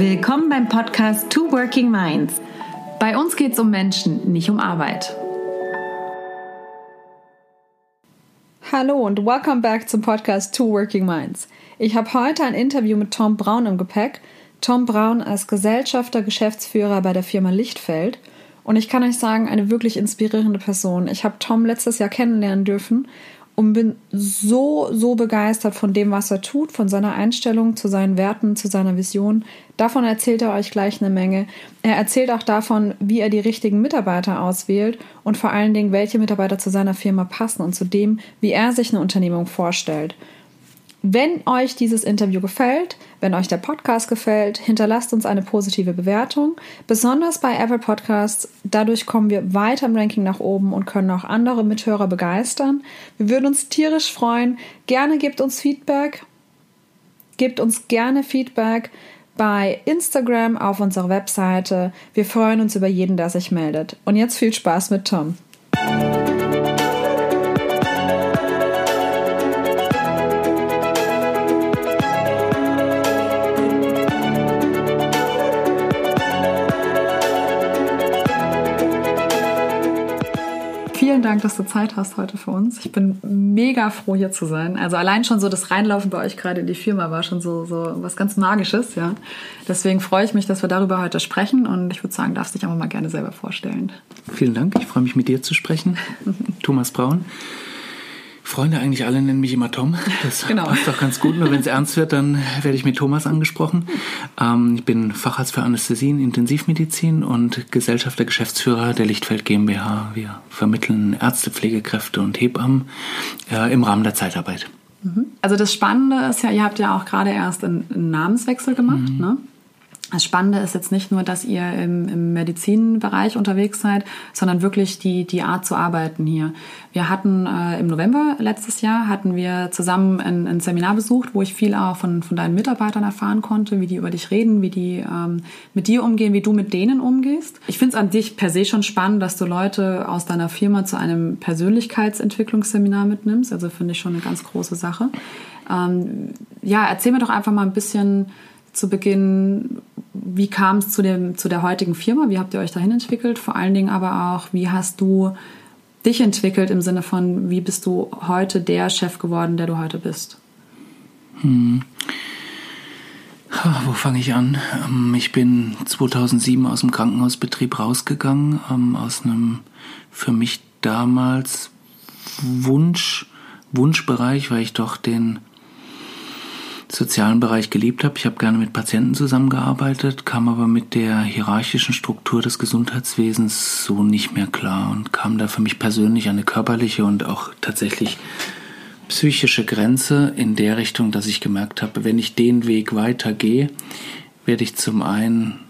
Willkommen beim Podcast Two Working Minds. Bei uns geht es um Menschen, nicht um Arbeit. Hallo und welcome back zum Podcast Two Working Minds. Ich habe heute ein Interview mit Tom Braun im Gepäck. Tom Braun als Gesellschafter, Geschäftsführer bei der Firma Lichtfeld. Und ich kann euch sagen, eine wirklich inspirierende Person. Ich habe Tom letztes Jahr kennenlernen dürfen und bin so, so begeistert von dem, was er tut, von seiner Einstellung zu seinen Werten, zu seiner Vision. Davon erzählt er euch gleich eine Menge. Er erzählt auch davon, wie er die richtigen Mitarbeiter auswählt und vor allen Dingen, welche Mitarbeiter zu seiner Firma passen und zu dem, wie er sich eine Unternehmung vorstellt. Wenn euch dieses Interview gefällt, wenn euch der Podcast gefällt, hinterlasst uns eine positive Bewertung. Besonders bei Apple Podcasts. Dadurch kommen wir weiter im Ranking nach oben und können auch andere Mithörer begeistern. Wir würden uns tierisch freuen. Gerne gebt uns Feedback. Gebt uns gerne Feedback bei Instagram auf unserer Webseite. Wir freuen uns über jeden, der sich meldet. Und jetzt viel Spaß mit Tom. Dank, dass du Zeit hast heute für uns. Ich bin mega froh, hier zu sein. Also allein schon so das Reinlaufen bei euch gerade in die Firma war schon so, so was ganz Magisches, ja. Deswegen freue ich mich, dass wir darüber heute sprechen und ich würde sagen, darfst dich einfach mal gerne selber vorstellen. Vielen Dank. Ich freue mich, mit dir zu sprechen. Thomas Braun. Freunde eigentlich alle nennen mich immer Tom. Das genau. passt doch ganz gut. Nur wenn es ernst wird, dann werde ich mit Thomas angesprochen. Ähm, ich bin Facharzt für Anästhesie und Intensivmedizin und Gesellschafter Geschäftsführer der Lichtfeld GmbH. Wir vermitteln Ärzte, Pflegekräfte und Hebammen äh, im Rahmen der Zeitarbeit. Mhm. Also das Spannende ist ja, ihr habt ja auch gerade erst einen, einen Namenswechsel gemacht. Mhm. Ne? Das Spannende ist jetzt nicht nur, dass ihr im, im Medizinbereich unterwegs seid, sondern wirklich die, die Art zu arbeiten hier. Wir hatten äh, im November letztes Jahr hatten wir zusammen ein, ein, Seminar besucht, wo ich viel auch von, von deinen Mitarbeitern erfahren konnte, wie die über dich reden, wie die ähm, mit dir umgehen, wie du mit denen umgehst. Ich finde es an dich per se schon spannend, dass du Leute aus deiner Firma zu einem Persönlichkeitsentwicklungsseminar mitnimmst. Also finde ich schon eine ganz große Sache. Ähm, ja, erzähl mir doch einfach mal ein bisschen zu Beginn, wie kam es zu, zu der heutigen Firma? Wie habt ihr euch dahin entwickelt? Vor allen Dingen aber auch, wie hast du dich entwickelt im Sinne von, wie bist du heute der Chef geworden, der du heute bist? Hm. Wo fange ich an? Ähm, ich bin 2007 aus dem Krankenhausbetrieb rausgegangen, ähm, aus einem für mich damals Wunsch, Wunschbereich, weil ich doch den sozialen Bereich geliebt habe. Ich habe gerne mit Patienten zusammengearbeitet, kam aber mit der hierarchischen Struktur des Gesundheitswesens so nicht mehr klar und kam da für mich persönlich eine körperliche und auch tatsächlich psychische Grenze in der Richtung, dass ich gemerkt habe, wenn ich den Weg weitergehe, werde ich zum einen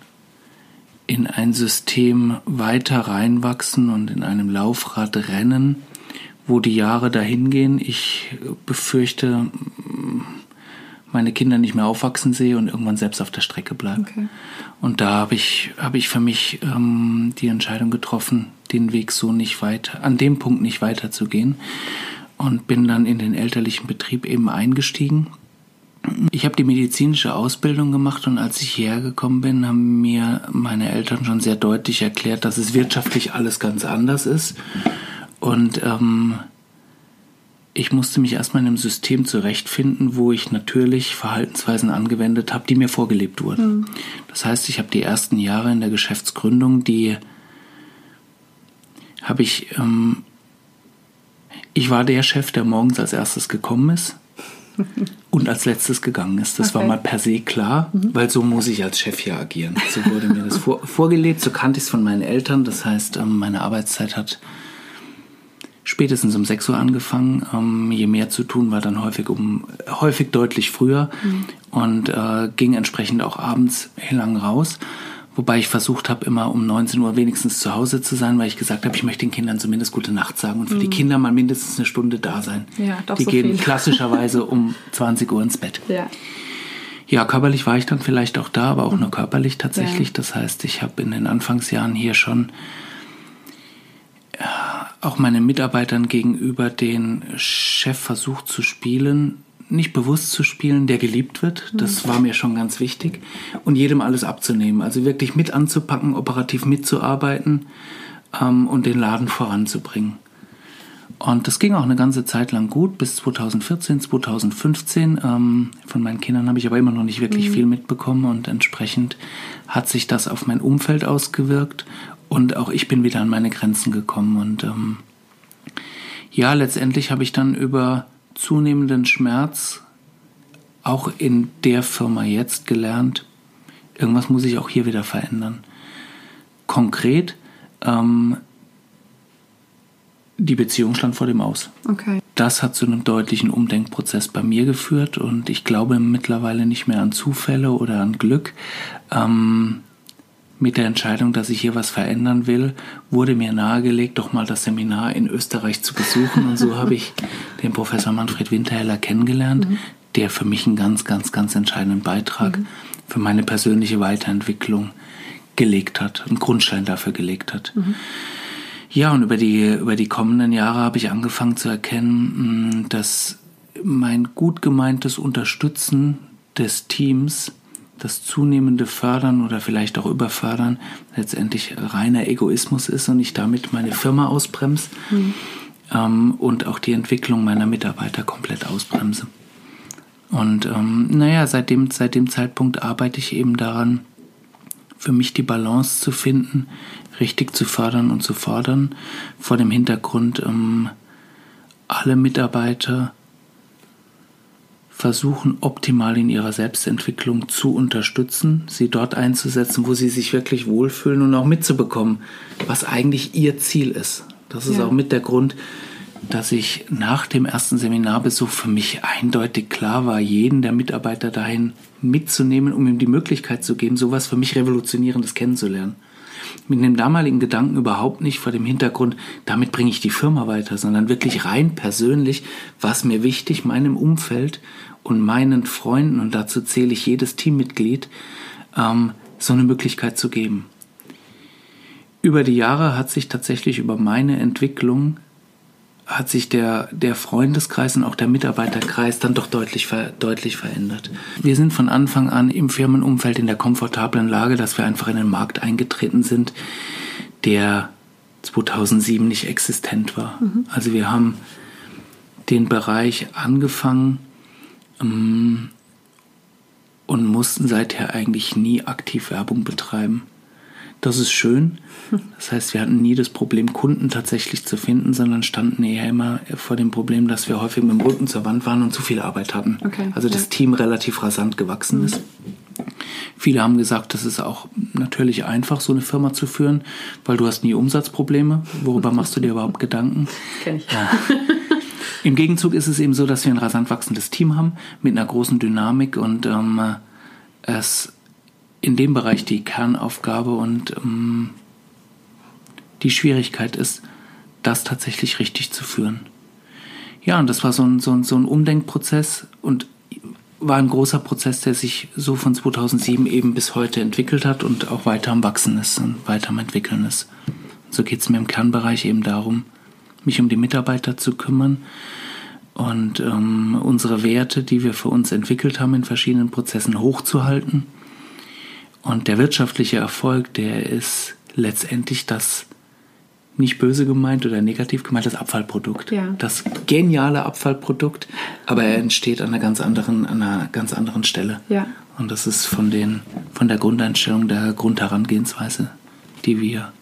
in ein System weiter reinwachsen und in einem Laufrad rennen, wo die Jahre dahin gehen. Ich befürchte, meine Kinder nicht mehr aufwachsen sehe und irgendwann selbst auf der Strecke bleibe. Okay. Und da habe ich, hab ich für mich ähm, die Entscheidung getroffen, den Weg so nicht weiter, an dem Punkt nicht weiterzugehen. Und bin dann in den elterlichen Betrieb eben eingestiegen. Ich habe die medizinische Ausbildung gemacht und als ich hierher gekommen bin, haben mir meine Eltern schon sehr deutlich erklärt, dass es wirtschaftlich alles ganz anders ist. Und ähm, ich musste mich erstmal in einem System zurechtfinden, wo ich natürlich Verhaltensweisen angewendet habe, die mir vorgelebt wurden. Mhm. Das heißt, ich habe die ersten Jahre in der Geschäftsgründung, die habe ich, ähm, ich war der Chef, der morgens als erstes gekommen ist und als letztes gegangen ist. Das okay. war mal per se klar, mhm. weil so muss ich als Chef hier agieren. So wurde mir das vor, vorgelebt, so kannte ich es von meinen Eltern. Das heißt, ähm, meine Arbeitszeit hat spätestens um 6 Uhr angefangen. Ähm, je mehr zu tun war dann häufig um häufig deutlich früher mhm. und äh, ging entsprechend auch abends lang raus. Wobei ich versucht habe, immer um 19 Uhr wenigstens zu Hause zu sein, weil ich gesagt habe, ich möchte den Kindern zumindest gute Nacht sagen und für mhm. die Kinder mal mindestens eine Stunde da sein. Ja, doch die so gehen viel. klassischerweise um 20 Uhr ins Bett. Ja. Ja, körperlich war ich dann vielleicht auch da, aber auch mhm. nur körperlich tatsächlich. Ja. Das heißt, ich habe in den Anfangsjahren hier schon auch meinen Mitarbeitern gegenüber den Chef versucht zu spielen, nicht bewusst zu spielen, der geliebt wird. Das war mir schon ganz wichtig. Und jedem alles abzunehmen. Also wirklich mit anzupacken, operativ mitzuarbeiten ähm, und den Laden voranzubringen. Und das ging auch eine ganze Zeit lang gut, bis 2014, 2015. Ähm, von meinen Kindern habe ich aber immer noch nicht wirklich viel mitbekommen und entsprechend hat sich das auf mein Umfeld ausgewirkt und auch ich bin wieder an meine Grenzen gekommen. Und ähm, ja, letztendlich habe ich dann über zunehmenden Schmerz auch in der Firma jetzt gelernt, irgendwas muss ich auch hier wieder verändern. Konkret, ähm, die Beziehung stand vor dem Aus. Okay. Das hat zu einem deutlichen Umdenkprozess bei mir geführt und ich glaube mittlerweile nicht mehr an Zufälle oder an Glück. Ähm, mit der Entscheidung, dass ich hier was verändern will, wurde mir nahegelegt, doch mal das Seminar in Österreich zu besuchen. Und so habe ich den Professor Manfred Winterheller kennengelernt, mhm. der für mich einen ganz, ganz, ganz entscheidenden Beitrag mhm. für meine persönliche Weiterentwicklung gelegt hat, einen Grundstein dafür gelegt hat. Mhm. Ja, und über die, über die kommenden Jahre habe ich angefangen zu erkennen, dass mein gut gemeintes Unterstützen des Teams das zunehmende Fördern oder vielleicht auch Überfördern letztendlich reiner Egoismus ist und ich damit meine Firma ausbremse mhm. ähm, und auch die Entwicklung meiner Mitarbeiter komplett ausbremse. Und ähm, naja, seit dem, seit dem Zeitpunkt arbeite ich eben daran, für mich die Balance zu finden, richtig zu fördern und zu fordern, vor dem Hintergrund, ähm, alle Mitarbeiter versuchen, optimal in ihrer Selbstentwicklung zu unterstützen, sie dort einzusetzen, wo sie sich wirklich wohlfühlen und auch mitzubekommen, was eigentlich ihr Ziel ist. Das ist ja. auch mit der Grund, dass ich nach dem ersten Seminarbesuch für mich eindeutig klar war, jeden der Mitarbeiter dahin mitzunehmen, um ihm die Möglichkeit zu geben, sowas für mich Revolutionierendes kennenzulernen mit dem damaligen Gedanken überhaupt nicht vor dem Hintergrund, damit bringe ich die Firma weiter, sondern wirklich rein persönlich, was mir wichtig, meinem Umfeld und meinen Freunden, und dazu zähle ich jedes Teammitglied, ähm, so eine Möglichkeit zu geben. Über die Jahre hat sich tatsächlich über meine Entwicklung hat sich der, der Freundeskreis und auch der Mitarbeiterkreis dann doch deutlich, deutlich verändert. Wir sind von Anfang an im Firmenumfeld in der komfortablen Lage, dass wir einfach in den Markt eingetreten sind, der 2007 nicht existent war. Mhm. Also wir haben den Bereich angefangen ähm, und mussten seither eigentlich nie aktiv Werbung betreiben. Das ist schön. Das heißt, wir hatten nie das Problem, Kunden tatsächlich zu finden, sondern standen eher immer vor dem Problem, dass wir häufig mit dem Rücken zur Wand waren und zu viel Arbeit hatten. Okay, also das ja. Team relativ rasant gewachsen ist. Viele haben gesagt, das ist auch natürlich einfach, so eine Firma zu führen, weil du hast nie Umsatzprobleme. Worüber machst du dir überhaupt Gedanken? Kenn ich. Ja. Im Gegenzug ist es eben so, dass wir ein rasant wachsendes Team haben mit einer großen Dynamik und ähm, es in dem Bereich die Kernaufgabe und ähm, die Schwierigkeit ist, das tatsächlich richtig zu führen. Ja, und das war so ein, so ein, so ein Umdenkprozess und war ein großer Prozess, der sich so von 2007 eben bis heute entwickelt hat und auch weiter am Wachsen ist und weiter am Entwickeln ist. So geht es mir im Kernbereich eben darum, mich um die Mitarbeiter zu kümmern und ähm, unsere Werte, die wir für uns entwickelt haben, in verschiedenen Prozessen hochzuhalten und der wirtschaftliche Erfolg, der ist letztendlich das nicht böse gemeint oder negativ gemeint, das Abfallprodukt. Ja. Das geniale Abfallprodukt, aber er entsteht an einer ganz anderen, an einer ganz anderen Stelle. Ja. Und das ist von, den, von der Grundeinstellung, der Grundherangehensweise, die wir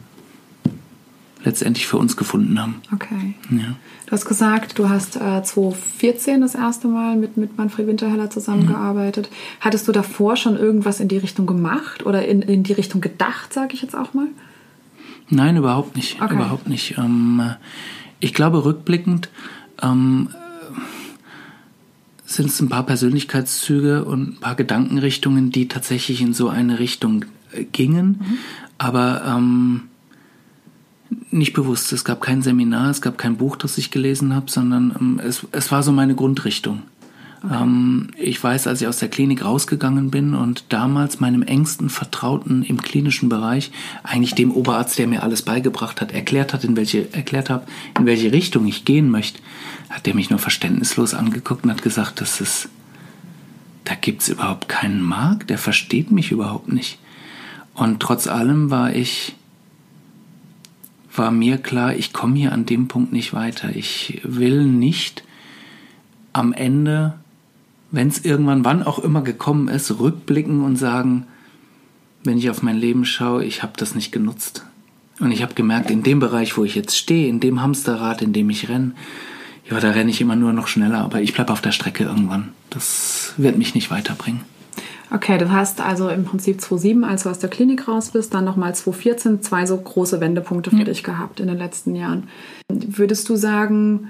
letztendlich für uns gefunden haben. Okay. Ja. Du hast gesagt, du hast äh, 2014 das erste Mal mit, mit Manfred Winterheller zusammengearbeitet. Mhm. Hattest du davor schon irgendwas in die Richtung gemacht oder in, in die Richtung gedacht, sage ich jetzt auch mal? Nein, überhaupt nicht. Okay. Überhaupt nicht. Ähm, ich glaube, rückblickend ähm, sind es ein paar Persönlichkeitszüge und ein paar Gedankenrichtungen, die tatsächlich in so eine Richtung äh, gingen. Mhm. Aber ähm, nicht bewusst. Es gab kein Seminar, es gab kein Buch, das ich gelesen habe, sondern ähm, es, es war so meine Grundrichtung. Okay. Ähm, ich weiß, als ich aus der Klinik rausgegangen bin und damals meinem engsten Vertrauten im klinischen Bereich, eigentlich dem Oberarzt, der mir alles beigebracht hat, erklärt hat, in welche, erklärt habe, in welche Richtung ich gehen möchte, hat der mich nur verständnislos angeguckt und hat gesagt, das ist, da gibt's überhaupt keinen Markt, der versteht mich überhaupt nicht. Und trotz allem war ich, war mir klar, ich komme hier an dem Punkt nicht weiter. Ich will nicht am Ende, wenn es irgendwann, wann auch immer gekommen ist, rückblicken und sagen, wenn ich auf mein Leben schaue, ich habe das nicht genutzt. Und ich habe gemerkt, in dem Bereich, wo ich jetzt stehe, in dem Hamsterrad, in dem ich renne, ja, da renne ich immer nur noch schneller, aber ich bleibe auf der Strecke irgendwann. Das wird mich nicht weiterbringen. Okay, du hast also im Prinzip 2007, als du aus der Klinik raus bist, dann nochmal 2014 zwei so große Wendepunkte für ja. dich gehabt in den letzten Jahren. Würdest du sagen,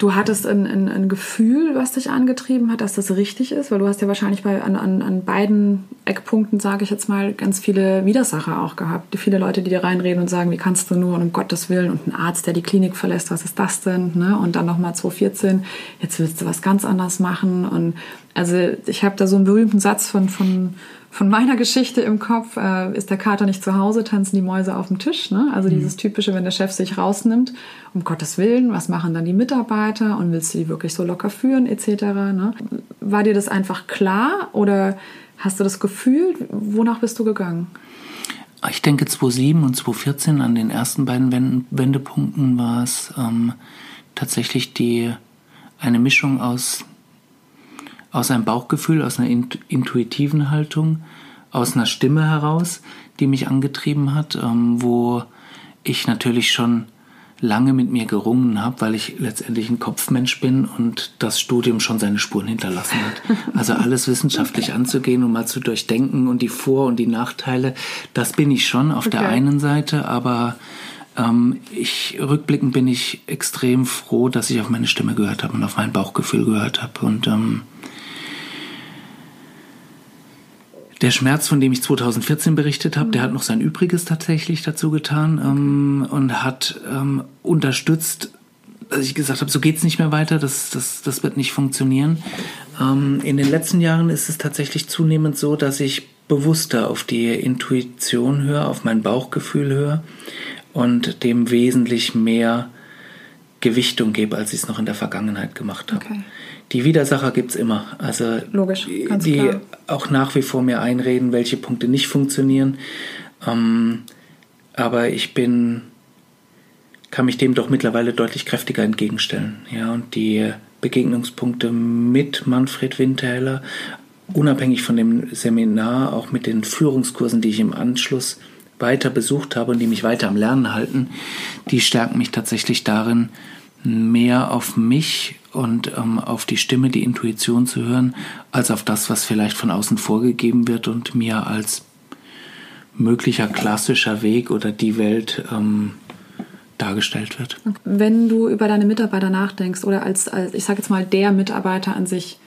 du hattest ein, ein, ein, Gefühl, was dich angetrieben hat, dass das richtig ist? Weil du hast ja wahrscheinlich bei, an, an, an beiden Eckpunkten, sage ich jetzt mal, ganz viele Widersacher auch gehabt. Viele Leute, die dir reinreden und sagen, wie kannst du nur und um Gottes Willen und ein Arzt, der die Klinik verlässt, was ist das denn? Ne? Und dann nochmal 2014, jetzt willst du was ganz anderes machen. Und also ich habe da so einen berühmten Satz von, von von meiner Geschichte im Kopf, äh, ist der Kater nicht zu Hause, tanzen die Mäuse auf dem Tisch. Ne? Also mhm. dieses typische, wenn der Chef sich rausnimmt, um Gottes Willen, was machen dann die Mitarbeiter und willst du die wirklich so locker führen etc. Ne? War dir das einfach klar oder hast du das Gefühl, wonach bist du gegangen? Ich denke 2007 und 2014 an den ersten beiden Wendepunkten war es ähm, tatsächlich die eine Mischung aus aus einem Bauchgefühl, aus einer intuitiven Haltung, aus einer Stimme heraus, die mich angetrieben hat, ähm, wo ich natürlich schon lange mit mir gerungen habe, weil ich letztendlich ein Kopfmensch bin und das Studium schon seine Spuren hinterlassen hat. Also alles wissenschaftlich anzugehen und mal zu durchdenken und die Vor- und die Nachteile, das bin ich schon auf okay. der einen Seite, aber ähm, ich rückblickend bin ich extrem froh, dass ich auf meine Stimme gehört habe und auf mein Bauchgefühl gehört habe und ähm, Der Schmerz, von dem ich 2014 berichtet habe, der hat noch sein Übriges tatsächlich dazu getan ähm, und hat ähm, unterstützt, dass ich gesagt habe, so geht's nicht mehr weiter, das, das, das wird nicht funktionieren. Ähm, in den letzten Jahren ist es tatsächlich zunehmend so, dass ich bewusster auf die Intuition höre, auf mein Bauchgefühl höre und dem wesentlich mehr Gewichtung gebe, als ich es noch in der Vergangenheit gemacht habe. Okay. Die Widersacher gibt es immer. Also Logisch, ganz die klar. auch nach wie vor mir einreden, welche Punkte nicht funktionieren. Ähm, aber ich bin, kann mich dem doch mittlerweile deutlich kräftiger entgegenstellen. Ja, und die Begegnungspunkte mit Manfred Windhäler, unabhängig von dem Seminar, auch mit den Führungskursen, die ich im Anschluss weiter besucht habe und die mich weiter am Lernen halten, die stärken mich tatsächlich darin, mehr auf mich und ähm, auf die Stimme, die Intuition zu hören, als auf das, was vielleicht von außen vorgegeben wird und mir als möglicher klassischer Weg oder die Welt ähm, dargestellt wird. Wenn du über deine Mitarbeiter nachdenkst oder als, als ich sage jetzt mal der Mitarbeiter an sich,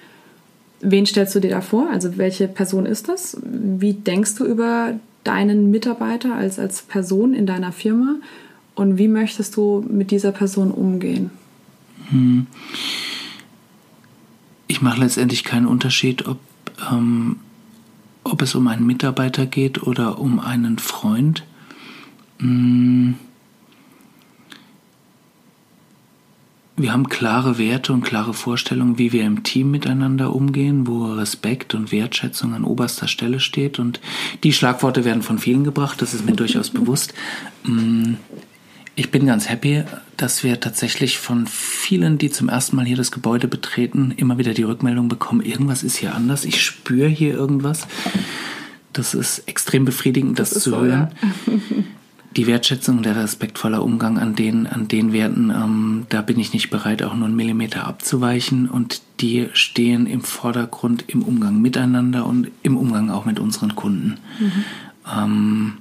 wen stellst du dir da vor? Also welche Person ist das? Wie denkst du über deinen Mitarbeiter als, als Person in deiner Firma? Und wie möchtest du mit dieser Person umgehen? Hm. Ich mache letztendlich keinen Unterschied, ob, ähm, ob es um einen Mitarbeiter geht oder um einen Freund. Hm. Wir haben klare Werte und klare Vorstellungen, wie wir im Team miteinander umgehen, wo Respekt und Wertschätzung an oberster Stelle steht. Und die Schlagworte werden von vielen gebracht, das ist mir durchaus bewusst. Ich bin ganz happy, dass wir tatsächlich von vielen, die zum ersten Mal hier das Gebäude betreten, immer wieder die Rückmeldung bekommen, irgendwas ist hier anders, ich spüre hier irgendwas. Das ist extrem befriedigend, das, das zu so, hören. Ja. die Wertschätzung, der respektvolle Umgang an den, an den Werten, ähm, da bin ich nicht bereit, auch nur einen Millimeter abzuweichen. Und die stehen im Vordergrund im Umgang miteinander und im Umgang auch mit unseren Kunden. Mhm. Ähm,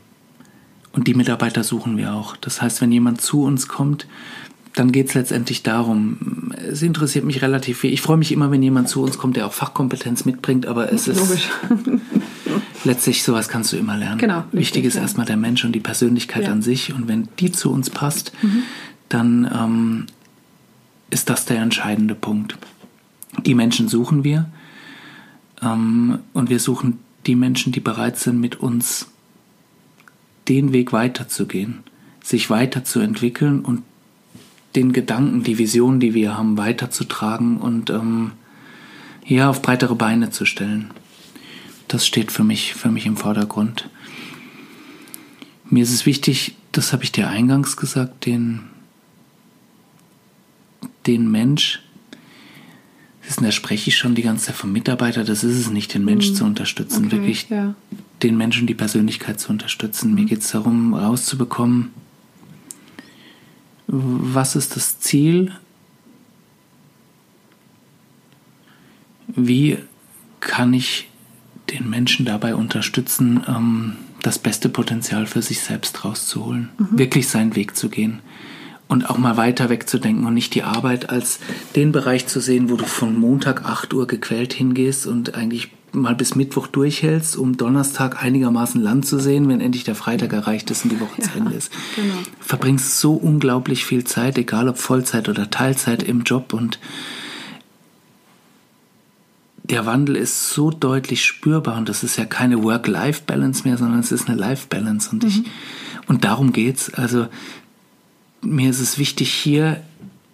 und die Mitarbeiter suchen wir auch. Das heißt, wenn jemand zu uns kommt, dann geht es letztendlich darum, es interessiert mich relativ viel. Ich freue mich immer, wenn jemand zu uns kommt, der auch Fachkompetenz mitbringt, aber es ist letztlich sowas kannst du immer lernen. Genau, Wichtig ist ja. erstmal der Mensch und die Persönlichkeit ja. an sich und wenn die zu uns passt, mhm. dann ähm, ist das der entscheidende Punkt. Die Menschen suchen wir. Ähm, und wir suchen die Menschen, die bereit sind, mit uns den Weg weiterzugehen, sich weiterzuentwickeln und den Gedanken, die Visionen, die wir haben, weiterzutragen und ähm, ja, auf breitere Beine zu stellen. Das steht für mich, für mich im Vordergrund. Mir ist es wichtig, das habe ich dir eingangs gesagt, den, den Mensch, da spreche ich schon die ganze Zeit vom Mitarbeiter, das ist es nicht, den Mensch mhm. zu unterstützen, okay, wirklich ja. Den Menschen, die Persönlichkeit zu unterstützen. Mhm. Mir geht es darum, rauszubekommen, was ist das Ziel, wie kann ich den Menschen dabei unterstützen, ähm, das beste Potenzial für sich selbst rauszuholen, mhm. wirklich seinen Weg zu gehen und auch mal weiter wegzudenken und nicht die Arbeit als den Bereich zu sehen, wo du von Montag 8 Uhr gequält hingehst und eigentlich mal bis Mittwoch durchhältst, um Donnerstag einigermaßen Land zu sehen, wenn endlich der Freitag erreicht ist und die Woche ja, zu Ende ist. Genau. Verbringst so unglaublich viel Zeit, egal ob Vollzeit oder Teilzeit im Job und der Wandel ist so deutlich spürbar und das ist ja keine Work-Life-Balance mehr, sondern es ist eine Life-Balance und mhm. ich, und darum geht's. Also mir ist es wichtig, hier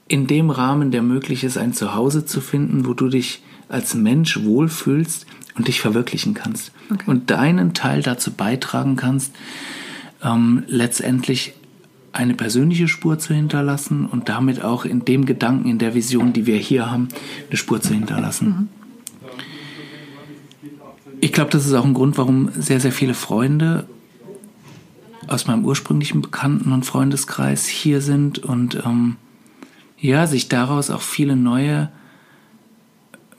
in dem Rahmen, der möglich ist, ein Zuhause zu finden, wo du dich als Mensch wohlfühlst und dich verwirklichen kannst. Okay. Und deinen Teil dazu beitragen kannst, ähm, letztendlich eine persönliche Spur zu hinterlassen und damit auch in dem Gedanken, in der Vision, die wir hier haben, eine Spur zu hinterlassen. Mhm. Ich glaube, das ist auch ein Grund, warum sehr, sehr viele Freunde aus meinem ursprünglichen Bekannten- und Freundeskreis hier sind und ähm, ja, sich daraus auch viele neue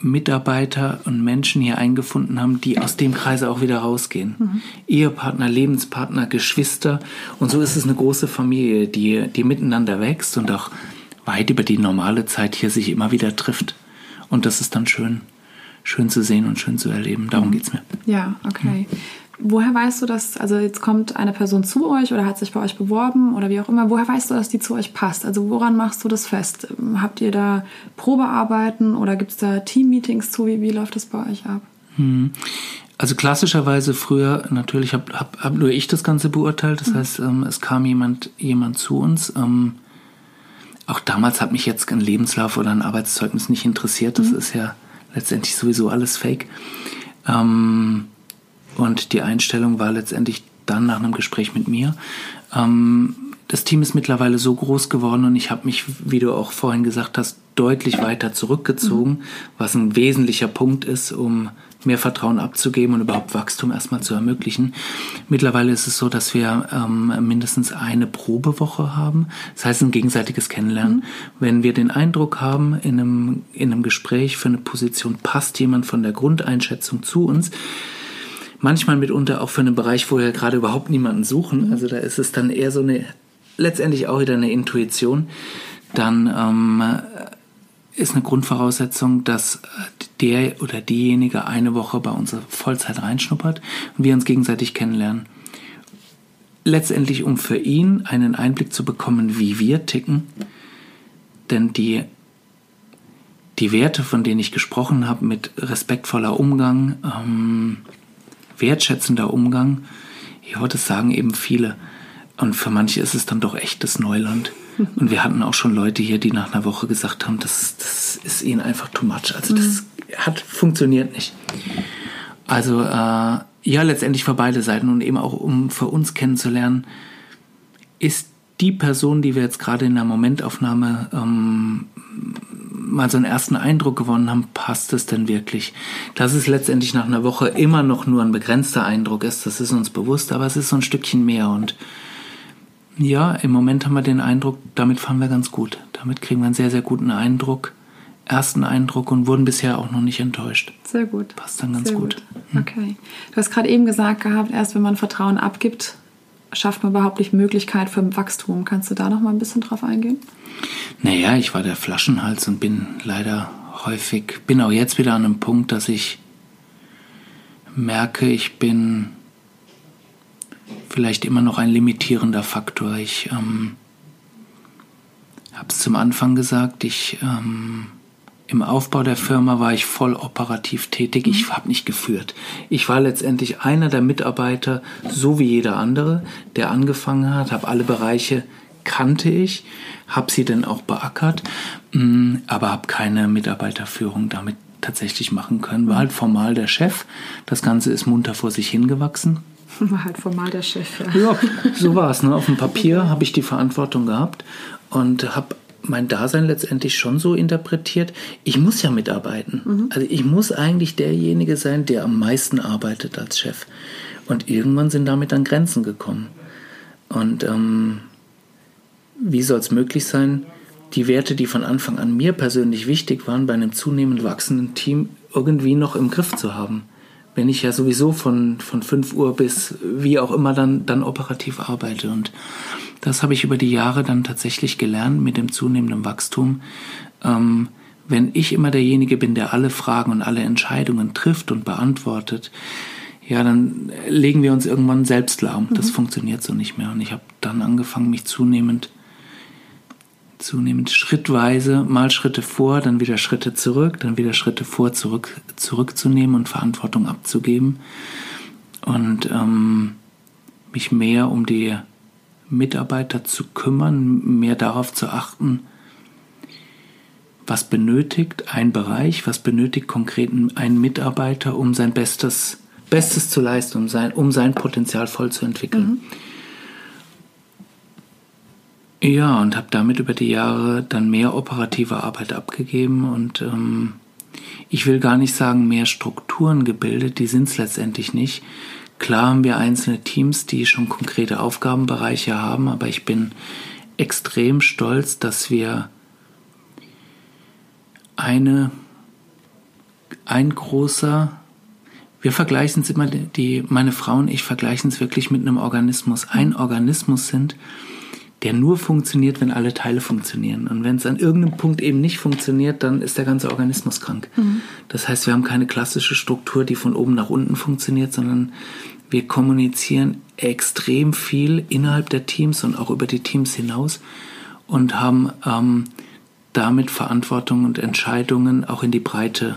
Mitarbeiter und Menschen hier eingefunden haben, die aus dem Kreise auch wieder rausgehen. Mhm. Ehepartner, Lebenspartner, Geschwister. Und so ist es eine große Familie, die, die miteinander wächst und auch weit über die normale Zeit hier sich immer wieder trifft. Und das ist dann schön, schön zu sehen und schön zu erleben. Darum mhm. geht es mir. Ja, okay. Mhm. Woher weißt du dass, also jetzt kommt eine Person zu euch oder hat sich bei euch beworben oder wie auch immer, woher weißt du, dass die zu euch passt? Also woran machst du das fest? Habt ihr da Probearbeiten oder gibt es da Teammeetings zu? Wie, wie läuft das bei euch ab? Hm. Also klassischerweise früher, natürlich habe hab, hab nur ich das Ganze beurteilt, das mhm. heißt, ähm, es kam jemand, jemand zu uns. Ähm, auch damals hat mich jetzt ein Lebenslauf oder ein Arbeitszeugnis nicht interessiert, das mhm. ist ja letztendlich sowieso alles fake. Ähm, und die Einstellung war letztendlich dann nach einem Gespräch mit mir. Ähm, das Team ist mittlerweile so groß geworden und ich habe mich, wie du auch vorhin gesagt hast, deutlich weiter zurückgezogen, mhm. was ein wesentlicher Punkt ist, um mehr Vertrauen abzugeben und überhaupt Wachstum erstmal zu ermöglichen. Mittlerweile ist es so, dass wir ähm, mindestens eine Probewoche haben. Das heißt ein gegenseitiges Kennenlernen. Mhm. Wenn wir den Eindruck haben, in einem, in einem Gespräch für eine Position passt jemand von der Grundeinschätzung zu uns, manchmal mitunter auch für einen Bereich, wo wir gerade überhaupt niemanden suchen. Also da ist es dann eher so eine, letztendlich auch wieder eine Intuition. Dann ähm, ist eine Grundvoraussetzung, dass der oder diejenige eine Woche bei uns Vollzeit reinschnuppert und wir uns gegenseitig kennenlernen. Letztendlich, um für ihn einen Einblick zu bekommen, wie wir ticken. Denn die, die Werte, von denen ich gesprochen habe, mit respektvoller Umgang, ähm, wertschätzender Umgang, ja, das sagen eben viele. Und für manche ist es dann doch echtes Neuland. Und wir hatten auch schon Leute hier, die nach einer Woche gesagt haben, das, das ist ihnen einfach too much. Also das mhm. hat funktioniert nicht. Also äh, ja, letztendlich für beide Seiten und eben auch um für uns kennenzulernen, ist die Person, die wir jetzt gerade in der Momentaufnahme ähm, mal so einen ersten Eindruck gewonnen haben, passt es denn wirklich? Dass es letztendlich nach einer Woche immer noch nur ein begrenzter Eindruck ist, das ist uns bewusst, aber es ist so ein Stückchen mehr und ja, im Moment haben wir den Eindruck, damit fahren wir ganz gut. Damit kriegen wir einen sehr, sehr guten Eindruck, ersten Eindruck und wurden bisher auch noch nicht enttäuscht. Sehr gut. Passt dann ganz gut. gut. Hm. Okay. Du hast gerade eben gesagt gehabt, erst wenn man Vertrauen abgibt, schafft man überhaupt nicht Möglichkeit für Wachstum. Kannst du da noch mal ein bisschen drauf eingehen? Naja, ich war der Flaschenhals und bin leider häufig, bin auch jetzt wieder an einem Punkt, dass ich merke, ich bin vielleicht immer noch ein limitierender Faktor. Ich ähm, habe es zum Anfang gesagt, ich ähm, Im Aufbau der Firma war ich voll operativ tätig. Ich Mhm. habe nicht geführt. Ich war letztendlich einer der Mitarbeiter, so wie jeder andere, der angefangen hat, habe alle Bereiche kannte ich, habe sie dann auch beackert, mm, aber habe keine Mitarbeiterführung damit tatsächlich machen können. War halt formal der Chef. Das Ganze ist munter vor sich hingewachsen. War halt formal der Chef, ja. Ja, so war es. Ne? Auf dem Papier habe ich die Verantwortung gehabt und habe mein Dasein letztendlich schon so interpretiert. Ich muss ja mitarbeiten. Also ich muss eigentlich derjenige sein, der am meisten arbeitet als Chef. Und irgendwann sind damit dann Grenzen gekommen. Und ähm, wie soll es möglich sein, die Werte, die von Anfang an mir persönlich wichtig waren, bei einem zunehmend wachsenden Team irgendwie noch im Griff zu haben? Wenn ich ja sowieso von, von 5 Uhr bis wie auch immer dann, dann operativ arbeite. Und das habe ich über die Jahre dann tatsächlich gelernt mit dem zunehmenden Wachstum. Ähm, wenn ich immer derjenige bin, der alle Fragen und alle Entscheidungen trifft und beantwortet, ja, dann legen wir uns irgendwann selbst lahm. Das funktioniert so nicht mehr. Und ich habe dann angefangen, mich zunehmend zunehmend schrittweise mal Schritte vor, dann wieder Schritte zurück, dann wieder Schritte vor, zurück, zurückzunehmen und Verantwortung abzugeben und ähm, mich mehr um die Mitarbeiter zu kümmern, mehr darauf zu achten, was benötigt ein Bereich, was benötigt konkret ein Mitarbeiter, um sein Bestes, Bestes zu leisten, um sein, um sein Potenzial voll zu entwickeln. Ja, und habe damit über die Jahre dann mehr operative Arbeit abgegeben und ähm, ich will gar nicht sagen, mehr Strukturen gebildet, die sind es letztendlich nicht. Klar haben wir einzelne Teams, die schon konkrete Aufgabenbereiche haben, aber ich bin extrem stolz, dass wir eine, ein großer, wir vergleichen es immer, die, meine Frau und ich vergleichen es wirklich mit einem Organismus, ein Organismus sind, der nur funktioniert, wenn alle Teile funktionieren. Und wenn es an irgendeinem Punkt eben nicht funktioniert, dann ist der ganze Organismus krank. Mhm. Das heißt, wir haben keine klassische Struktur, die von oben nach unten funktioniert, sondern wir kommunizieren extrem viel innerhalb der Teams und auch über die Teams hinaus und haben ähm, damit Verantwortung und Entscheidungen auch in die Breite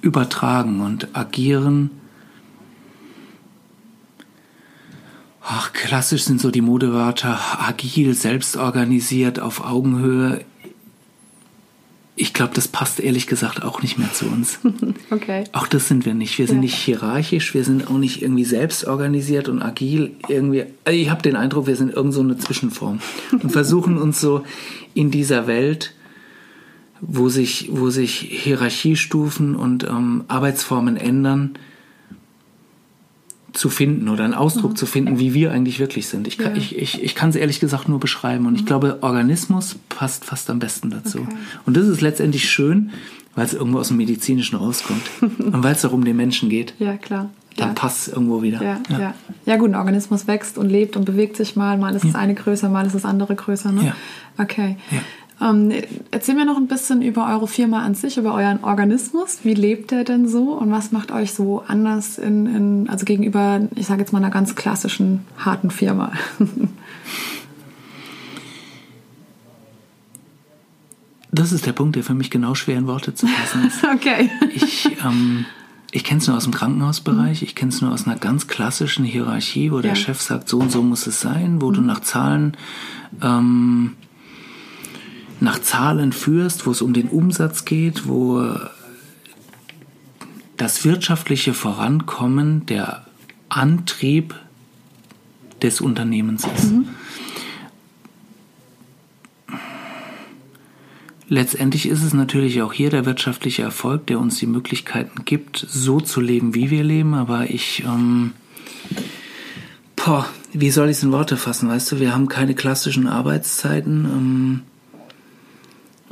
übertragen und agieren Ach, klassisch sind so die Modewörter agil, selbstorganisiert, auf Augenhöhe. Ich glaube, das passt ehrlich gesagt auch nicht mehr zu uns. Okay. Auch das sind wir nicht. Wir sind ja. nicht hierarchisch, wir sind auch nicht irgendwie selbstorganisiert und agil. Irgendwie, also ich habe den Eindruck, wir sind irgend so eine Zwischenform und versuchen uns so in dieser Welt, wo sich, wo sich Hierarchiestufen und ähm, Arbeitsformen ändern, zu finden oder einen Ausdruck mhm. zu finden, wie wir eigentlich wirklich sind. Ich kann es ja. ich, ich, ich ehrlich gesagt nur beschreiben und ich glaube, Organismus passt fast am besten dazu. Okay. Und das ist letztendlich schön, weil es irgendwo aus dem Medizinischen rauskommt und weil es darum den Menschen geht. Ja, klar. Dann ja. passt es irgendwo wieder. Ja, ja. Ja. ja, gut, ein Organismus wächst und lebt und bewegt sich mal. Mal ist das eine größer, mal ist das andere größer. Ne? Ja. Okay. Ähm, erzähl mir noch ein bisschen über eure Firma an sich, über euren Organismus. Wie lebt der denn so und was macht euch so anders in, in also gegenüber, ich sage jetzt mal, einer ganz klassischen, harten Firma? Das ist der Punkt, der für mich genau schwer in Worte zu fassen ist. okay. Ich, ähm, ich kenne es nur aus dem Krankenhausbereich, ich kenne es nur aus einer ganz klassischen Hierarchie, wo ja. der Chef sagt, so und so muss es sein, wo mhm. du nach Zahlen ähm, nach Zahlen führst, wo es um den Umsatz geht, wo das wirtschaftliche Vorankommen der Antrieb des Unternehmens ist. Mhm. Letztendlich ist es natürlich auch hier der wirtschaftliche Erfolg, der uns die Möglichkeiten gibt, so zu leben, wie wir leben. Aber ich, ähm, boah, wie soll ich es in Worte fassen? Weißt du, wir haben keine klassischen Arbeitszeiten. Ähm,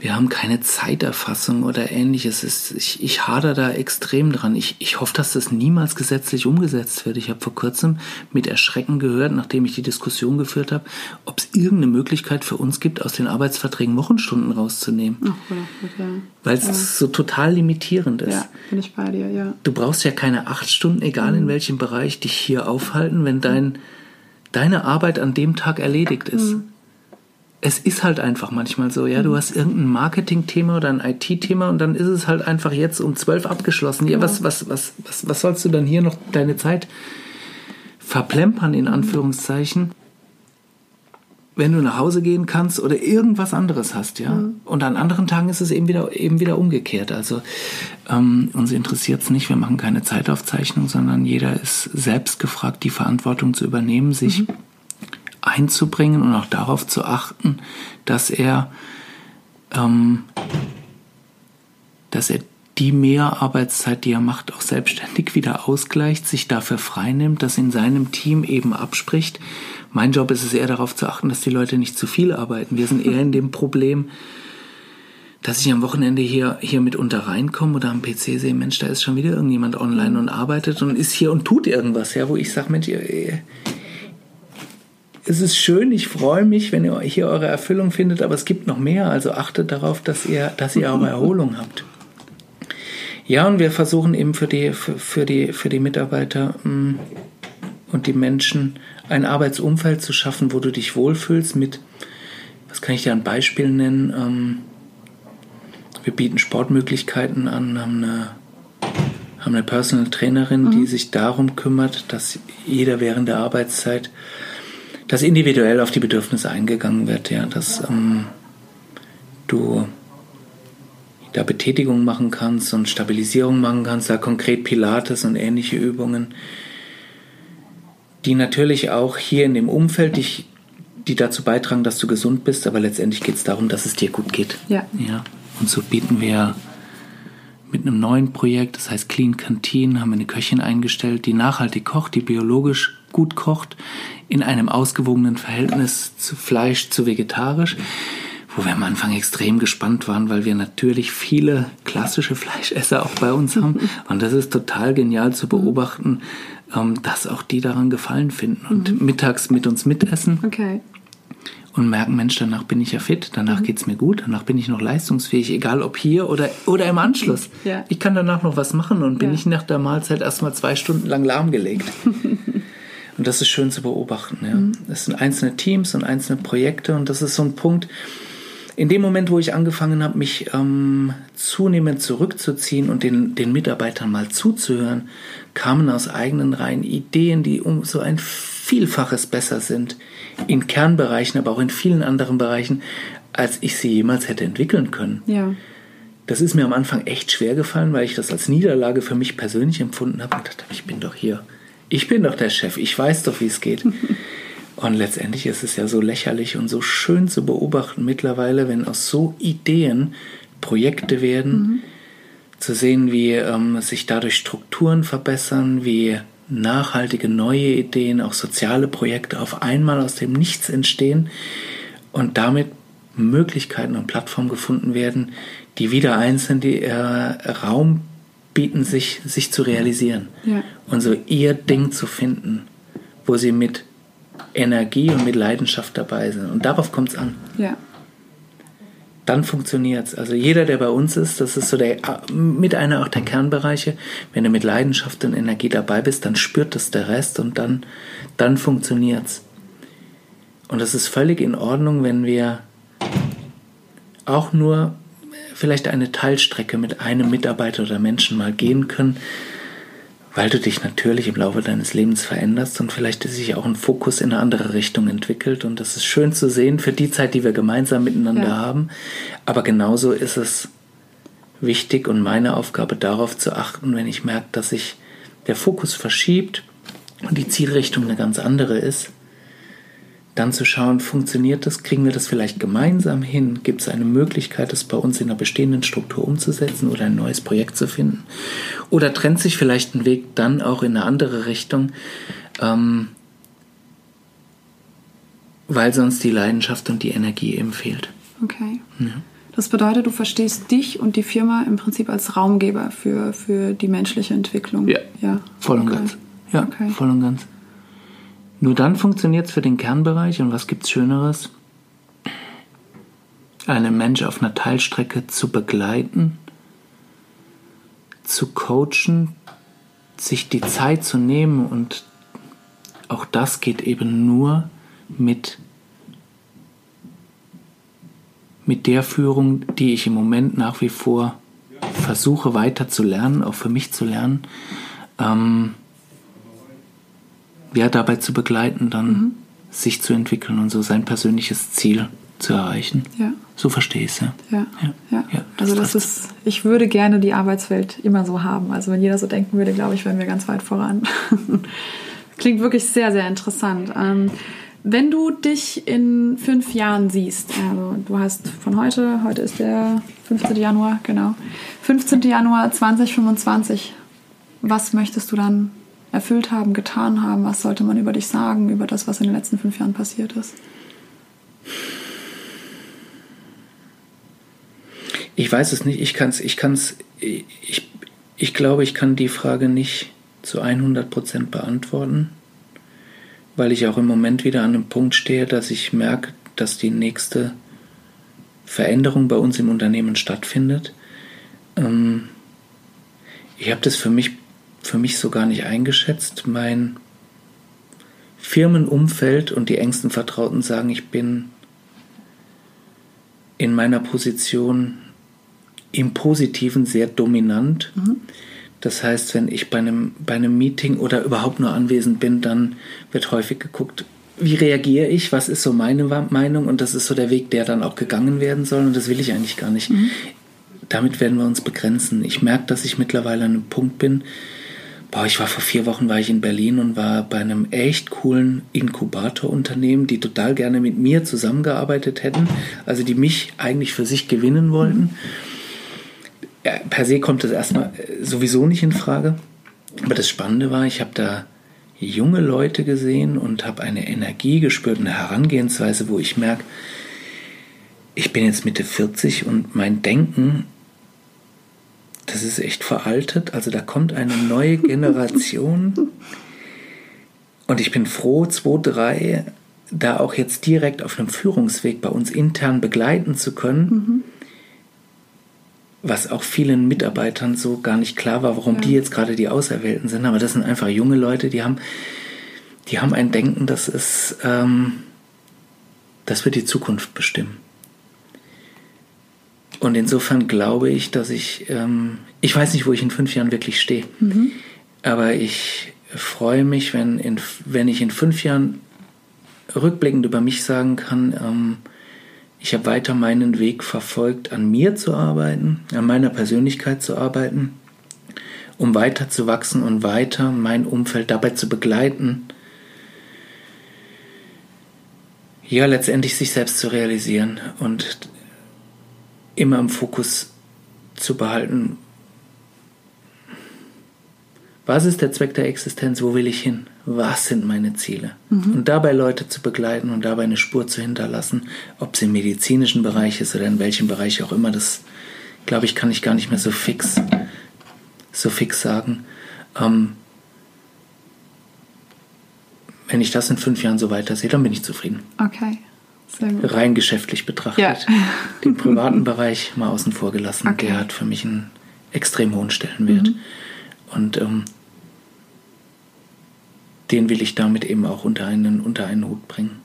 wir haben keine Zeiterfassung oder ähnliches. Ich, ich hader da extrem dran. Ich, ich hoffe, dass das niemals gesetzlich umgesetzt wird. Ich habe vor kurzem mit Erschrecken gehört, nachdem ich die Diskussion geführt habe, ob es irgendeine Möglichkeit für uns gibt, aus den Arbeitsverträgen Wochenstunden rauszunehmen. Ach, ja. Weil es ja. so total limitierend ist. Ja, bin ich bei dir, ja. Du brauchst ja keine acht Stunden, egal mhm. in welchem Bereich, dich hier aufhalten, wenn dein, deine Arbeit an dem Tag erledigt ist. Mhm. Es ist halt einfach manchmal so, ja, du hast irgendein Marketing-Thema oder ein IT-Thema und dann ist es halt einfach jetzt um zwölf abgeschlossen. Ja, was, was, was, was, was sollst du dann hier noch deine Zeit verplempern, in Anführungszeichen, wenn du nach Hause gehen kannst oder irgendwas anderes hast, ja. Mhm. Und an anderen Tagen ist es eben wieder, eben wieder umgekehrt. Also ähm, uns interessiert es nicht, wir machen keine Zeitaufzeichnung, sondern jeder ist selbst gefragt, die Verantwortung zu übernehmen, sich mhm einzubringen und auch darauf zu achten, dass er, ähm, dass er die Mehrarbeitszeit, die er macht, auch selbstständig wieder ausgleicht, sich dafür freinimmt, das in seinem Team eben abspricht. Mein Job ist es eher darauf zu achten, dass die Leute nicht zu viel arbeiten. Wir sind eher in dem Problem, dass ich am Wochenende hier, hier mitunter reinkomme oder am PC sehe, Mensch, da ist schon wieder irgendjemand online und arbeitet und ist hier und tut irgendwas, ja, wo ich sage, Mensch, ihr, es ist schön, ich freue mich, wenn ihr hier eure Erfüllung findet, aber es gibt noch mehr, also achtet darauf, dass ihr, dass ihr eure Erholung habt. Ja, und wir versuchen eben für die, für, die, für die Mitarbeiter mh, mm, und die Menschen ein Arbeitsumfeld zu schaffen, wo du dich wohlfühlst mit, was kann ich dir an Beispielen nennen? Ähm, wir bieten Sportmöglichkeiten an, haben eine, haben eine Personal Trainerin, mhm. die sich darum kümmert, dass jeder während der Arbeitszeit dass individuell auf die Bedürfnisse eingegangen wird, ja, dass ähm, du da Betätigung machen kannst und Stabilisierung machen kannst, da konkret Pilates und ähnliche Übungen, die natürlich auch hier in dem Umfeld dich, die dazu beitragen, dass du gesund bist, aber letztendlich geht es darum, dass es dir gut geht. Ja. ja. Und so bieten wir mit einem neuen Projekt, das heißt Clean Canteen, haben wir eine Köchin eingestellt, die nachhaltig kocht, die biologisch gut kocht, in einem ausgewogenen Verhältnis zu Fleisch zu vegetarisch, wo wir am Anfang extrem gespannt waren, weil wir natürlich viele klassische Fleischesser auch bei uns haben. Und das ist total genial zu beobachten, ähm, dass auch die daran Gefallen finden und mhm. mittags mit uns mitessen. Okay und merken, Mensch, danach bin ich ja fit, danach mhm. geht es mir gut, danach bin ich noch leistungsfähig, egal ob hier oder, oder im Anschluss. Ja. Ich kann danach noch was machen und bin ja. nicht nach der Mahlzeit erstmal zwei Stunden lang lahmgelegt. Und das ist schön zu beobachten. Ja. Mhm. Das sind einzelne Teams und einzelne Projekte und das ist so ein Punkt, in dem Moment, wo ich angefangen habe, mich ähm, zunehmend zurückzuziehen und den, den Mitarbeitern mal zuzuhören, kamen aus eigenen Reihen Ideen, die um so ein Vielfaches besser sind, in Kernbereichen, aber auch in vielen anderen Bereichen, als ich sie jemals hätte entwickeln können. Ja. Das ist mir am Anfang echt schwer gefallen, weil ich das als Niederlage für mich persönlich empfunden habe und dachte, ich bin doch hier ich bin doch der Chef, ich weiß doch, wie es geht. Und letztendlich ist es ja so lächerlich und so schön zu beobachten mittlerweile, wenn aus so Ideen Projekte werden, mhm. zu sehen, wie ähm, sich dadurch Strukturen verbessern, wie nachhaltige neue Ideen, auch soziale Projekte auf einmal aus dem Nichts entstehen und damit Möglichkeiten und Plattformen gefunden werden, die wieder einzeln die äh, Raum bieten, sich, sich zu realisieren. Ja. Und so ihr Ding zu finden, wo sie mit Energie und mit Leidenschaft dabei sind. Und darauf kommt es an. Ja. Dann funktioniert es. Also jeder, der bei uns ist, das ist so der, mit einer auch der Kernbereiche. Wenn du mit Leidenschaft und Energie dabei bist, dann spürt es der Rest und dann, dann funktioniert es. Und es ist völlig in Ordnung, wenn wir auch nur vielleicht eine Teilstrecke mit einem Mitarbeiter oder Menschen mal gehen können, weil du dich natürlich im Laufe deines Lebens veränderst und vielleicht sich auch ein Fokus in eine andere Richtung entwickelt. Und das ist schön zu sehen für die Zeit, die wir gemeinsam miteinander ja. haben. Aber genauso ist es wichtig und meine Aufgabe darauf zu achten, wenn ich merke, dass sich der Fokus verschiebt und die Zielrichtung eine ganz andere ist, dann zu schauen, funktioniert das, kriegen wir das vielleicht gemeinsam hin, gibt es eine Möglichkeit, das bei uns in einer bestehenden Struktur umzusetzen oder ein neues Projekt zu finden? Oder trennt sich vielleicht ein Weg dann auch in eine andere Richtung, ähm, weil sonst die Leidenschaft und die Energie eben fehlt. Okay. Ja. Das bedeutet, du verstehst dich und die Firma im Prinzip als Raumgeber für, für die menschliche Entwicklung. Ja, ja. voll und okay. ganz. Ja, okay. voll und ganz. Nur dann funktioniert es für den Kernbereich und was gibt es Schöneres? Einen Mensch auf einer Teilstrecke zu begleiten, zu coachen, sich die Zeit zu nehmen und auch das geht eben nur mit mit der Führung, die ich im Moment nach wie vor versuche weiter zu lernen, auch für mich zu lernen, ähm, ja, dabei zu begleiten, dann mhm. sich zu entwickeln und so sein persönliches Ziel zu erreichen. Ja. So verstehe ich es, ja. Ja, ja. ja. ja das also das ist, ich würde gerne die Arbeitswelt immer so haben. Also wenn jeder so denken würde, glaube ich, wären wir ganz weit voran. Klingt wirklich sehr, sehr interessant. Ähm, wenn du dich in fünf Jahren siehst, also du hast von heute, heute ist der 15. Januar, genau, 15. Januar 2025, was möchtest du dann erfüllt haben, getan haben? Was sollte man über dich sagen, über das, was in den letzten fünf Jahren passiert ist? Ich weiß es nicht. Ich kann es, ich kann es, ich, ich glaube, ich kann die Frage nicht zu 100 Prozent beantworten, weil ich auch im Moment wieder an einem Punkt stehe, dass ich merke, dass die nächste Veränderung bei uns im Unternehmen stattfindet. Ähm, ich habe das für mich, für mich so gar nicht eingeschätzt. Mein Firmenumfeld und die engsten Vertrauten sagen, ich bin in meiner Position im Positiven sehr dominant. Mhm. Das heißt, wenn ich bei einem, bei einem Meeting oder überhaupt nur anwesend bin, dann wird häufig geguckt, wie reagiere ich, was ist so meine Meinung und das ist so der Weg, der dann auch gegangen werden soll und das will ich eigentlich gar nicht. Mhm. Damit werden wir uns begrenzen. Ich merke, dass ich mittlerweile an einem Punkt bin, boah, ich war vor vier Wochen war ich in Berlin und war bei einem echt coolen Inkubatorunternehmen, die total gerne mit mir zusammengearbeitet hätten, also die mich eigentlich für sich gewinnen wollten. Ja, per se kommt das erstmal äh, sowieso nicht in Frage. Aber das Spannende war, ich habe da junge Leute gesehen und habe eine Energie gespürt, eine Herangehensweise, wo ich merke, ich bin jetzt Mitte 40 und mein Denken, das ist echt veraltet. Also da kommt eine neue Generation. und ich bin froh, zwei, drei da auch jetzt direkt auf einem Führungsweg bei uns intern begleiten zu können. Mhm was auch vielen Mitarbeitern so gar nicht klar war, warum ja. die jetzt gerade die Auserwählten sind. Aber das sind einfach junge Leute, die haben, die haben ein Denken, das ist, ähm, das wird die Zukunft bestimmen. Und insofern glaube ich, dass ich, ähm, ich weiß nicht, wo ich in fünf Jahren wirklich stehe, mhm. aber ich freue mich, wenn, in, wenn ich in fünf Jahren rückblickend über mich sagen kann, ähm, ich habe weiter meinen Weg verfolgt, an mir zu arbeiten, an meiner Persönlichkeit zu arbeiten, um weiter zu wachsen und weiter mein Umfeld dabei zu begleiten, ja, letztendlich sich selbst zu realisieren und immer im Fokus zu behalten, was ist der Zweck der Existenz, wo will ich hin, was sind meine Ziele. Mhm. Und dabei Leute zu begleiten und dabei eine Spur zu hinterlassen, ob es im medizinischen Bereich ist oder in welchem Bereich auch immer, das glaube ich, kann ich gar nicht mehr so fix, so fix sagen. Ähm, wenn ich das in fünf Jahren so weiter sehe, dann bin ich zufrieden. Okay. Rein geschäftlich betrachtet. Ja. Den privaten Bereich mal außen vor gelassen, okay. der hat für mich einen extrem hohen Stellenwert. Mhm. Und ähm, den will ich damit eben auch unter einen, unter einen Hut bringen.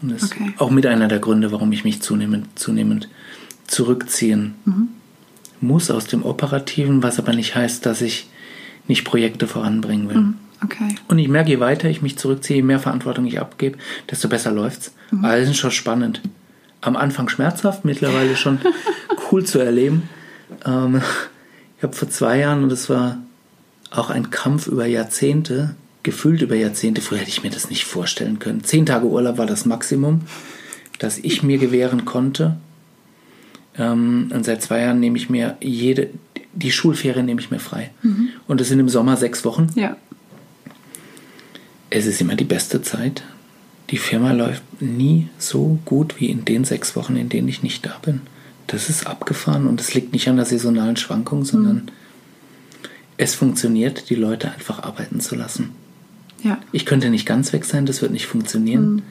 Und das okay. ist auch mit einer der Gründe, warum ich mich zunehmend, zunehmend zurückziehen mhm. muss aus dem Operativen, was aber nicht heißt, dass ich nicht Projekte voranbringen will. Mhm. Okay. Und ich merke, je weiter ich mich zurückziehe, je mehr Verantwortung ich abgebe, desto besser läuft's. Mhm. Aber es ist schon spannend. Am Anfang schmerzhaft, mittlerweile schon cool zu erleben. Ähm, ich habe vor zwei Jahren, und das war auch ein Kampf über Jahrzehnte, gefühlt über Jahrzehnte. Früher hätte ich mir das nicht vorstellen können. Zehn Tage Urlaub war das Maximum, das ich mir gewähren konnte. Ähm, und seit zwei Jahren nehme ich mir jede, die Schulferien nehme ich mir frei. Mhm. Und es sind im Sommer sechs Wochen. Ja. Es ist immer die beste Zeit. Die Firma läuft nie so gut wie in den sechs Wochen, in denen ich nicht da bin. Das ist abgefahren und es liegt nicht an der saisonalen Schwankung, sondern mhm. es funktioniert, die Leute einfach arbeiten zu lassen. Ja. Ich könnte nicht ganz weg sein, das wird nicht funktionieren. Mhm.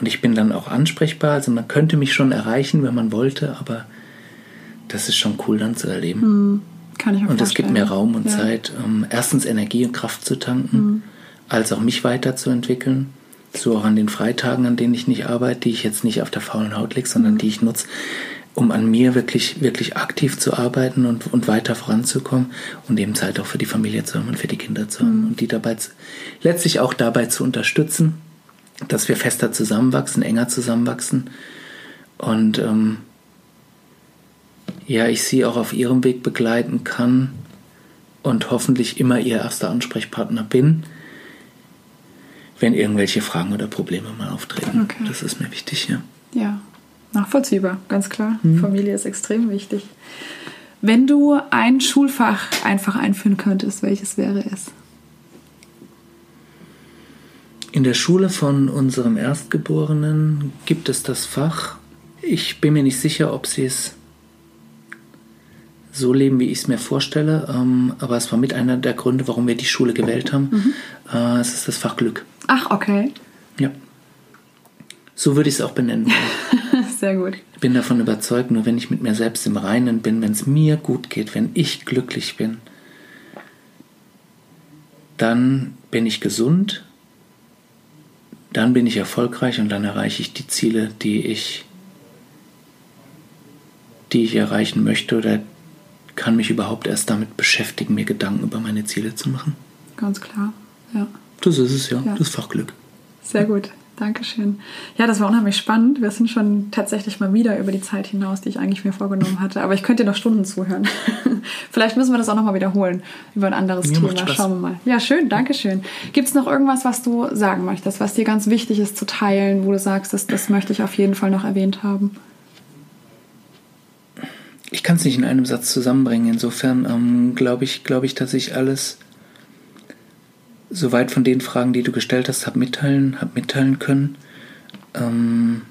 Und ich bin dann auch ansprechbar. Also man könnte mich schon erreichen, wenn man wollte, aber das ist schon cool dann zu erleben. Mhm. Kann ich mir Und es gibt mir Raum und ja. Zeit, um erstens Energie und Kraft zu tanken, mhm. Als auch mich weiterzuentwickeln. So auch an den Freitagen, an denen ich nicht arbeite, die ich jetzt nicht auf der faulen Haut lege, sondern mhm. die ich nutze, um an mir wirklich, wirklich aktiv zu arbeiten und, und weiter voranzukommen und eben Zeit auch für die Familie zu haben und für die Kinder zu haben mhm. und die dabei zu, letztlich auch dabei zu unterstützen, dass wir fester zusammenwachsen, enger zusammenwachsen und ähm, ja, ich sie auch auf ihrem Weg begleiten kann und hoffentlich immer ihr erster Ansprechpartner bin, wenn irgendwelche Fragen oder Probleme mal auftreten. Okay. Das ist mir wichtig, ja. Ja, nachvollziehbar, ganz klar. Mhm. Familie ist extrem wichtig. Wenn du ein Schulfach einfach einführen könntest, welches wäre es? In der Schule von unserem Erstgeborenen gibt es das Fach. Ich bin mir nicht sicher, ob sie es so leben, wie ich es mir vorstelle. Ähm, aber es war mit einer der Gründe, warum wir die Schule gewählt haben. Mhm. Äh, es ist das Fach Glück. Ach, okay. Ja. So würde ich es auch benennen. Sehr gut. Ich bin davon überzeugt, nur wenn ich mit mir selbst im Reinen bin, wenn es mir gut geht, wenn ich glücklich bin, dann bin ich gesund, dann bin ich erfolgreich und dann erreiche ich die Ziele, die ich, die ich erreichen möchte oder kann mich überhaupt erst damit beschäftigen, mir Gedanken über meine Ziele zu machen. Ganz klar, ja. Das ist es ja, ja. das Fachglück. Sehr gut. Dankeschön. Ja, das war unheimlich spannend. Wir sind schon tatsächlich mal wieder über die Zeit hinaus, die ich eigentlich mir vorgenommen hatte. Aber ich könnte dir noch Stunden zuhören. Vielleicht müssen wir das auch nochmal wiederholen über ein anderes mir Thema. Schauen wir mal. Ja, schön. Dankeschön. Gibt es noch irgendwas, was du sagen möchtest, was dir ganz wichtig ist zu teilen, wo du sagst, das, das möchte ich auf jeden Fall noch erwähnt haben? Ich kann es nicht in einem Satz zusammenbringen. Insofern ähm, glaube ich, glaube ich, dass ich alles soweit von den Fragen, die du gestellt hast, habe mitteilen, habe mitteilen können. Ähm,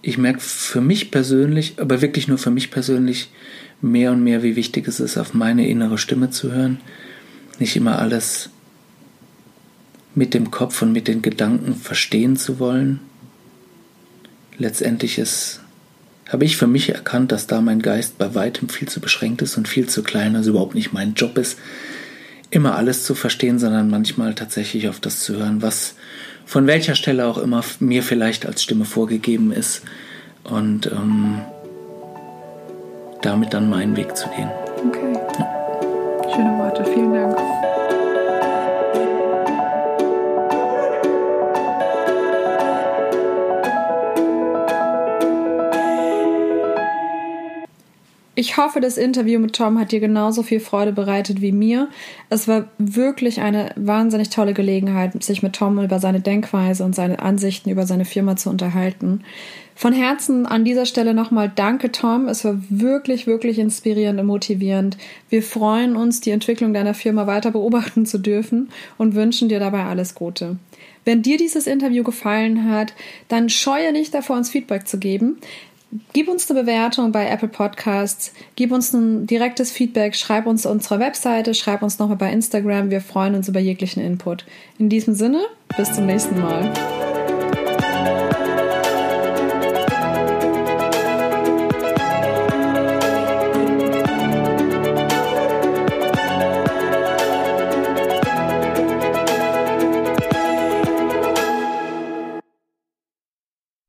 ich merke für mich persönlich, aber wirklich nur für mich persönlich, mehr und mehr, wie wichtig es ist, auf meine innere Stimme zu hören. Nicht immer alles mit dem Kopf und mit den Gedanken verstehen zu wollen. Letztendlich ist habe ich für mich erkannt, dass da mein Geist bei weitem viel zu beschränkt ist und viel zu klein, also überhaupt nicht mein Job ist, immer alles zu verstehen, sondern manchmal tatsächlich auf das zu hören, was von welcher Stelle auch immer mir vielleicht als Stimme vorgegeben ist und ähm, damit dann meinen Weg zu gehen. Okay. Ja. Schöne Worte, vielen Dank. Ich hoffe, das Interview mit Tom hat dir genauso viel Freude bereitet wie mir. Es war wirklich eine wahnsinnig tolle Gelegenheit, sich mit Tom über seine Denkweise und seine Ansichten über seine Firma zu unterhalten. Von Herzen an dieser Stelle nochmal danke, Tom. Es war wirklich, wirklich inspirierend und motivierend. Wir freuen uns, die Entwicklung deiner Firma weiter beobachten zu dürfen und wünschen dir dabei alles Gute. Wenn dir dieses Interview gefallen hat, dann scheue nicht davor, uns Feedback zu geben. Gib uns eine Bewertung bei Apple Podcasts, gib uns ein direktes Feedback, schreib uns unsere Webseite, schreib uns nochmal bei Instagram. Wir freuen uns über jeglichen Input. In diesem Sinne, bis zum nächsten Mal.